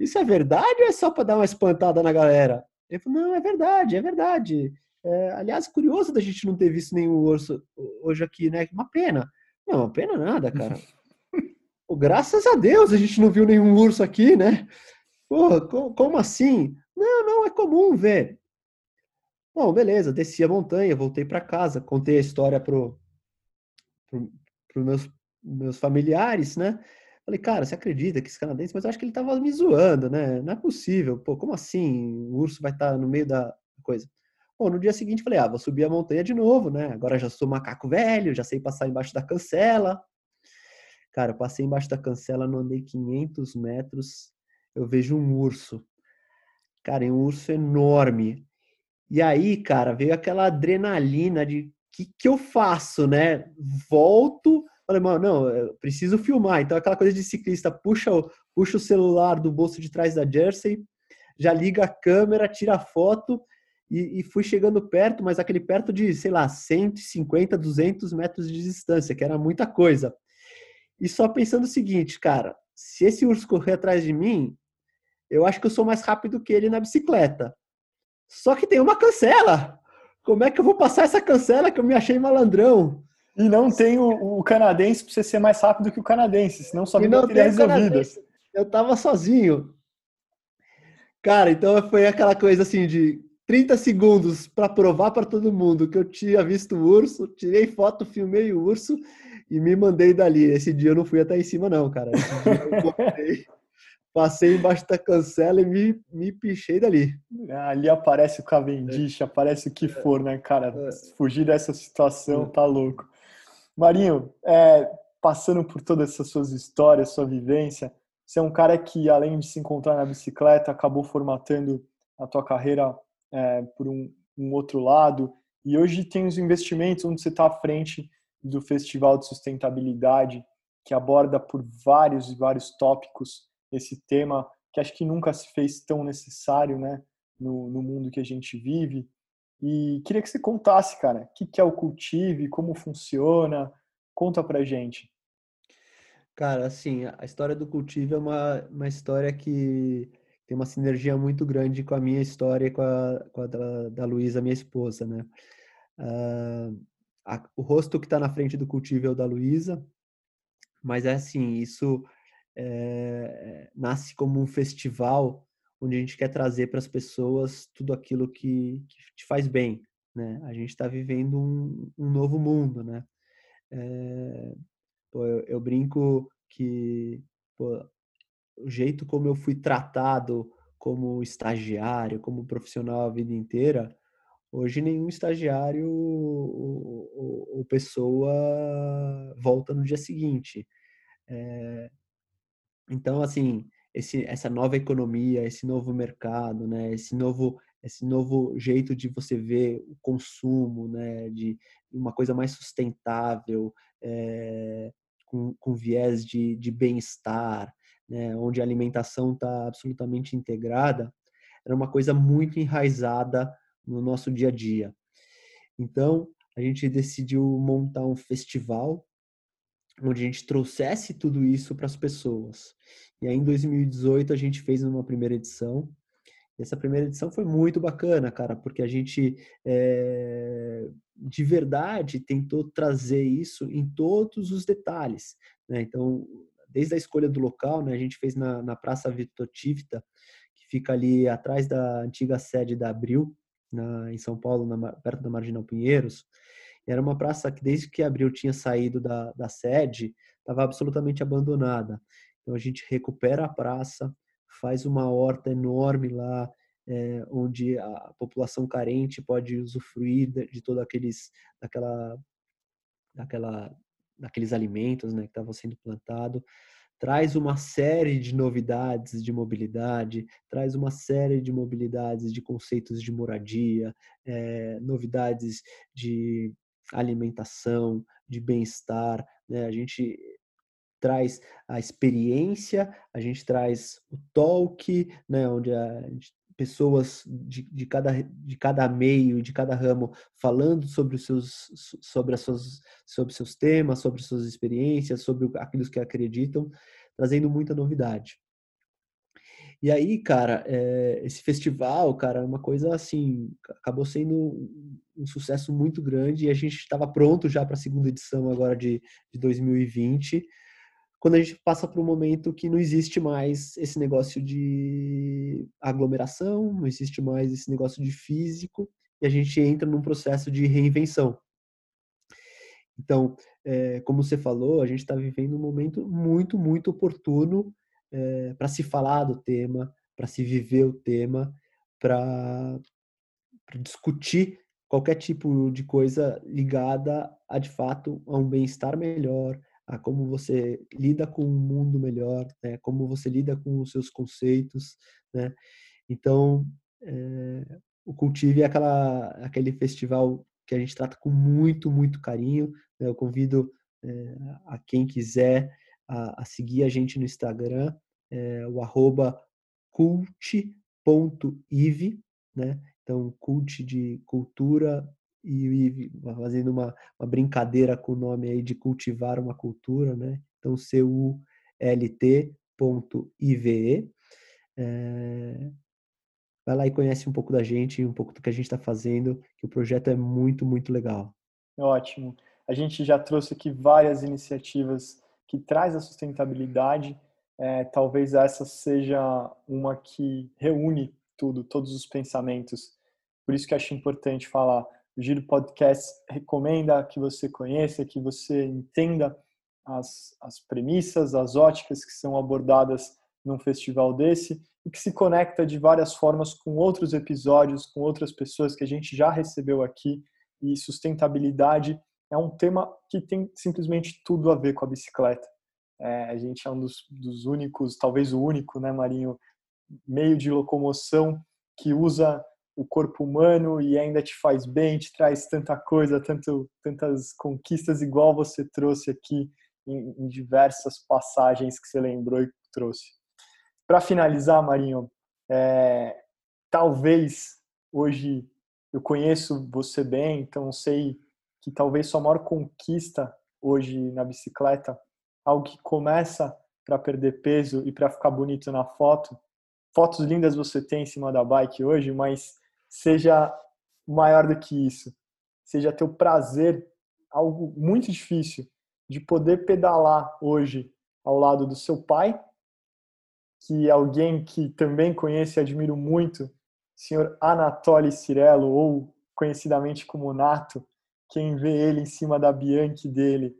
isso é verdade ou é só para dar uma espantada na galera? Ele falou, não, é verdade, é verdade. É, aliás, curioso da gente não ter visto nenhum urso hoje aqui, né? Uma pena. Não, uma pena nada, cara. Pô, graças a Deus a gente não viu nenhum urso aqui, né? Pô, como assim? Não, não, é comum ver. Bom, beleza, desci a montanha, voltei para casa, contei a história pro, pro, pro meus, meus familiares, né? Falei, cara, você acredita que esse canadense, mas eu acho que ele tava me zoando, né? Não é possível, pô, como assim? O urso vai estar tá no meio da coisa. Bom, no dia seguinte falei, ah, vou subir a montanha de novo, né? Agora já sou macaco velho, já sei passar embaixo da cancela, Cara, eu passei embaixo da cancela, não andei 500 metros, eu vejo um urso. Cara, é um urso enorme. E aí, cara, veio aquela adrenalina de o que, que eu faço, né? Volto, falei, mano, não, eu preciso filmar. Então, aquela coisa de ciclista, puxa, puxa o celular do bolso de trás da jersey, já liga a câmera, tira a foto e, e, fui chegando perto, mas aquele perto de, sei lá, 150, 200 metros de distância, que era muita coisa. E só pensando o seguinte, cara, se esse urso correr atrás de mim, eu acho que eu sou mais rápido que ele na bicicleta. Só que tem uma cancela. Como é que eu vou passar essa cancela que eu me achei malandrão? E não tem o, o canadense para você ser mais rápido que o canadense, senão sua vida teria resolvida. Eu tava sozinho. Cara, então foi aquela coisa assim de 30 segundos para provar para todo mundo que eu tinha visto o urso, tirei foto, filmei o urso e me mandei dali. Esse dia eu não fui até em cima, não, cara. Esse dia eu voltei, passei embaixo da cancela e me, me pichei dali. Ali aparece o Cavendish, é. aparece o que for, né, cara? É. Fugir dessa situação é. tá louco. Marinho, é, passando por todas essas suas histórias, sua vivência, você é um cara que, além de se encontrar na bicicleta, acabou formatando a tua carreira é, por um, um, outro lado. E hoje tem os investimentos onde você está à frente do Festival de Sustentabilidade, que aborda por vários e vários tópicos esse tema que acho que nunca se fez tão necessário né, no, no mundo que a gente vive. E queria que você contasse, cara, o que é o Cultive, como funciona, conta pra gente. Cara, assim, a história do Cultive é uma, uma história que tem uma sinergia muito grande com a minha história e com a, com a da, da Luísa, minha esposa, né? Uh, a, o rosto que está na frente do cultivo é o da Luísa, mas é assim, isso é, nasce como um festival onde a gente quer trazer para as pessoas tudo aquilo que, que, te faz bem, né? A gente está vivendo um, um, novo mundo, né? É, pô, eu, eu, brinco que pô, o jeito como eu fui tratado como estagiário, como profissional a vida inteira, hoje nenhum estagiário ou, ou, ou pessoa volta no dia seguinte. É, então, assim, esse, essa nova economia, esse novo mercado, né, esse novo esse novo jeito de você ver o consumo, né, de uma coisa mais sustentável, é, com, com viés de, de bem-estar, né, onde a alimentação está absolutamente integrada, era uma coisa muito enraizada no nosso dia a dia. Então, a gente decidiu montar um festival onde a gente trouxesse tudo isso para as pessoas. E aí, em 2018, a gente fez uma primeira edição. Essa primeira edição foi muito bacana, cara, porque a gente, é, de verdade, tentou trazer isso em todos os detalhes. Né? Então, desde a escolha do local, né, a gente fez na, na Praça Vitor Tivita, que fica ali atrás da antiga sede da Abril, na, em São Paulo, na, perto da Marginal Pinheiros. Era uma praça que, desde que Abril tinha saído da, da sede, estava absolutamente abandonada. Então, a gente recupera a praça, faz uma horta enorme lá, é, onde a população carente pode usufruir de, de todo aqueles, daquela, daquela daqueles alimentos né, que estavam sendo plantados, traz uma série de novidades de mobilidade, traz uma série de mobilidades de conceitos de moradia, é, novidades de alimentação, de bem-estar. Né? A gente traz a experiência, a gente traz o talk, né, onde a pessoas de, de, cada, de cada meio, de cada ramo, falando sobre os seus, sobre as suas, sobre seus temas, sobre suas experiências, sobre aquilo que acreditam, trazendo muita novidade. E aí, cara, é, esse festival, cara, é uma coisa assim, acabou sendo um sucesso muito grande e a gente estava pronto já para a segunda edição agora de, de 2020 quando a gente passa para um momento que não existe mais esse negócio de aglomeração, não existe mais esse negócio de físico, e a gente entra num processo de reinvenção. Então, é, como você falou, a gente está vivendo um momento muito, muito oportuno é, para se falar do tema, para se viver o tema, para discutir qualquer tipo de coisa ligada a, de fato, a um bem-estar melhor, a como você lida com o mundo melhor, né? como você lida com os seus conceitos, né? Então, é, o Cultive é aquela, aquele festival que a gente trata com muito, muito carinho. Né? Eu convido é, a quem quiser a, a, seguir a gente no Instagram, é, o arroba cult.ive, né? então cult de cultura e, e fazendo uma, uma, brincadeira com o nome aí de cultivar uma cultura, né? Então, C-U-L-T.ive. É... Vai lá e conhece um pouco da gente, um pouco do que a gente está fazendo, que o projeto é muito, muito legal. Ótimo. A gente já trouxe aqui várias iniciativas que traz a sustentabilidade. É, talvez essa seja uma que reúne tudo, todos os pensamentos. Por isso que acho importante falar. O Giro Podcast recomenda que você conheça, que você entenda as, as premissas, as óticas que são abordadas num festival desse e que se conecta de várias formas com outros episódios, com outras pessoas que a gente já recebeu aqui. E sustentabilidade é um tema que tem simplesmente tudo a ver com a bicicleta. É, a gente é um dos, dos únicos, talvez o único, né, Marinho, meio de locomoção que usa o corpo humano e ainda te faz bem, te traz tanta coisa, tanto, tantas conquistas igual você trouxe aqui em, em diversas passagens que você lembrou e trouxe. Para finalizar, Marinho, é, talvez hoje eu conheço você bem, então sei que talvez sua maior conquista hoje na bicicleta, algo que começa para perder peso e para ficar bonito na foto. Fotos lindas você tem em cima da bike hoje, mas seja maior do que isso. Seja teu prazer, algo muito difícil, de poder pedalar hoje ao lado do seu pai, que é alguém que também conheço e admiro muito, senhor Anatoly Cirello, ou conhecidamente como Nato, quem vê ele em cima da Bianchi dele,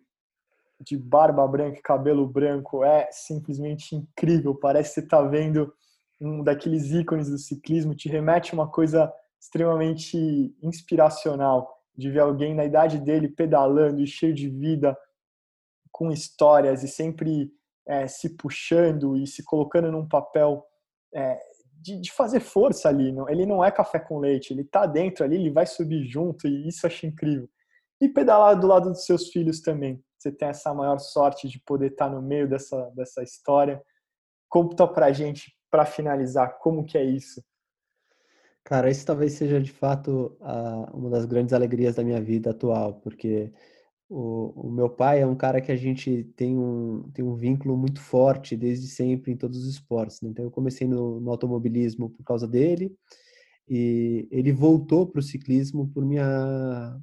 de barba branca e cabelo branco, é simplesmente incrível. Parece que você está vendo um daqueles ícones do ciclismo, te remete uma coisa extremamente inspiracional de ver alguém na idade dele pedalando e cheio de vida, com histórias e sempre é, se puxando e se colocando num papel é, de, de, fazer força ali. Não, ele não é café com leite, ele tá dentro ali, ele vai subir junto e isso eu acho incrível. E pedalar do lado dos seus filhos também. Você tem essa maior sorte de poder estar no meio dessa, dessa história. Conta pra gente, para finalizar, como que é isso? Cara, isso talvez seja de fato uma das grandes alegrias da minha vida atual, porque o, o, meu pai é um cara que a gente tem um, tem um vínculo muito forte desde sempre em todos os esportes. Né? Então, eu comecei no, no automobilismo por causa dele, e ele voltou para o ciclismo por minha,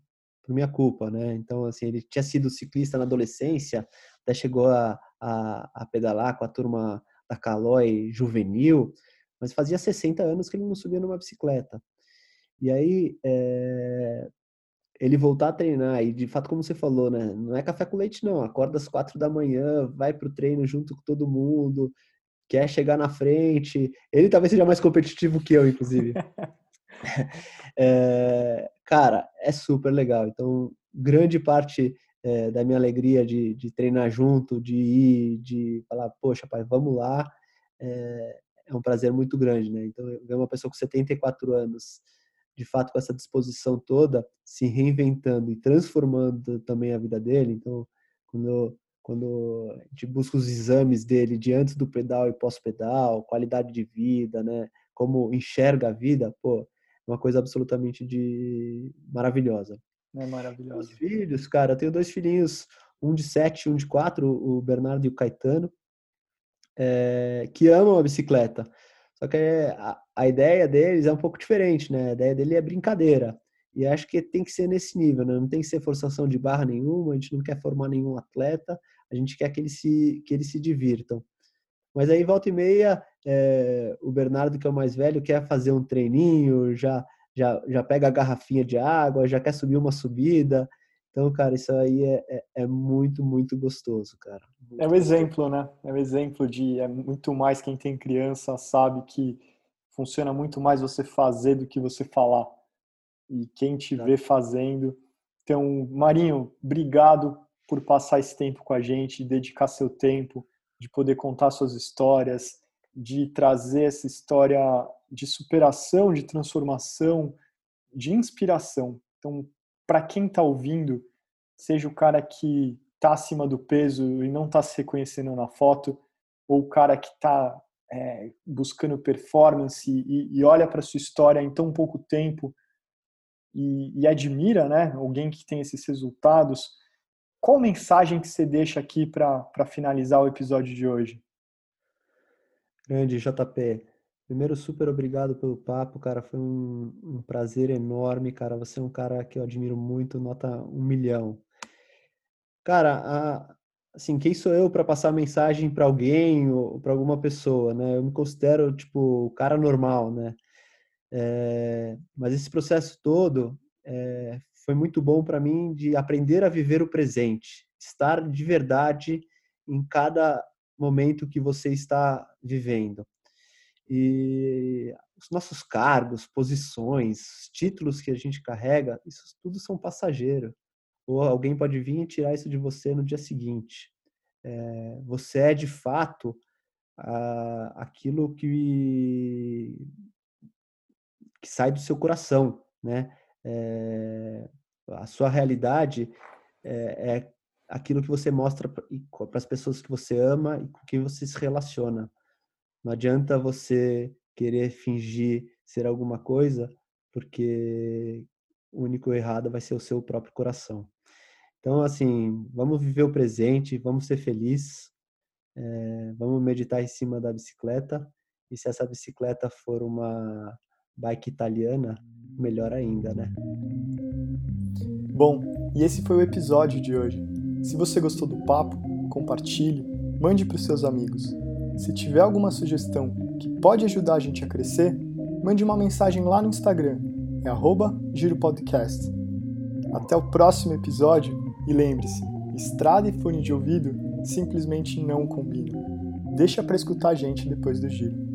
por minha culpa, né? Então, assim, ele tinha sido ciclista na adolescência, até chegou a, a, a pedalar com a turma da Calói juvenil, mas fazia 60 anos que ele não subia numa bicicleta. E aí, é, ele voltar a treinar, e de fato, como você falou, né? Não é café com leite, não. Acorda às quatro da manhã, vai pro treino junto com todo mundo, quer chegar na frente. Ele talvez seja mais competitivo que eu, inclusive. é, cara, é super legal. Então, grande parte é, da minha alegria de, de, treinar junto, de ir, de falar, poxa, pai, vamos lá, é, é um prazer muito grande, né? Então, ver uma pessoa com 74 anos, de fato, com essa disposição toda, se reinventando e transformando também a vida dele. Então, quando, quando a gente busca os exames dele de antes do pedal e pós-pedal, qualidade de vida, né? Como enxerga a vida, pô, uma coisa absolutamente de maravilhosa. É maravilhoso. Os filhos, cara, eu tenho dois filhinhos, um de sete, um de quatro, o Bernardo e o Caetano é, que amam a bicicleta. Só que a, a, ideia deles é um pouco diferente, né? A ideia dele é brincadeira. E acho que tem que ser nesse nível, né? Não tem que ser forçação de barra nenhuma, a gente não quer formar nenhum atleta, a gente quer que eles se, que eles se divirtam. Mas aí, volta e meia, é, o Bernardo, que é o mais velho, quer fazer um treininho, já, já, já pega a garrafinha de água, já quer subir uma subida. Então, cara, isso aí é, é, é muito, muito gostoso, cara. Muito é o exemplo, né? É o exemplo de é muito mais quem tem criança sabe que funciona muito mais você fazer do que você falar. E quem te vê fazendo. Então, Marinho, obrigado por passar esse tempo com a gente, dedicar seu tempo, de poder contar suas histórias, de trazer essa história de superação, de transformação, de inspiração. Então, para quem está ouvindo, seja o cara que está acima do peso e não está se reconhecendo na foto, ou o cara que está é, buscando performance e, e olha para sua história em tão pouco tempo e, e, admira, né, alguém que tem esses resultados, qual mensagem que você deixa aqui para finalizar o episódio de hoje? Grande JP. Primeiro, super obrigado pelo papo, cara. Foi um, um, prazer enorme, cara. Você é um cara que eu admiro muito, nota um milhão. Cara, a, assim, quem sou eu para passar mensagem para alguém ou para alguma pessoa, né? Eu me considero, tipo, o cara normal, né? É, mas esse processo todo é, foi muito bom para mim de aprender a viver o presente, estar de verdade em cada momento que você está vivendo. E os nossos cargos, posições, títulos que a gente carrega, isso tudo são passageiros ou alguém pode vir e tirar isso de você no dia seguinte. É, você é de fato a, aquilo que, que sai do seu coração, né? É, a sua realidade é, é aquilo que você mostra para as pessoas que você ama e com quem você se relaciona. Não adianta você querer fingir ser alguma coisa, porque o único errado vai ser o seu próprio coração. Então, assim, vamos viver o presente, vamos ser felizes, é, vamos meditar em cima da bicicleta. E se essa bicicleta for uma bike italiana, melhor ainda, né? Bom, e esse foi o episódio de hoje. Se você gostou do papo, compartilhe, mande para os seus amigos. Se tiver alguma sugestão que pode ajudar a gente a crescer, mande uma mensagem lá no Instagram, é giropodcast. Até o próximo episódio e lembre-se, estrada e fone de ouvido simplesmente não combinam. Deixa para escutar a gente depois do giro.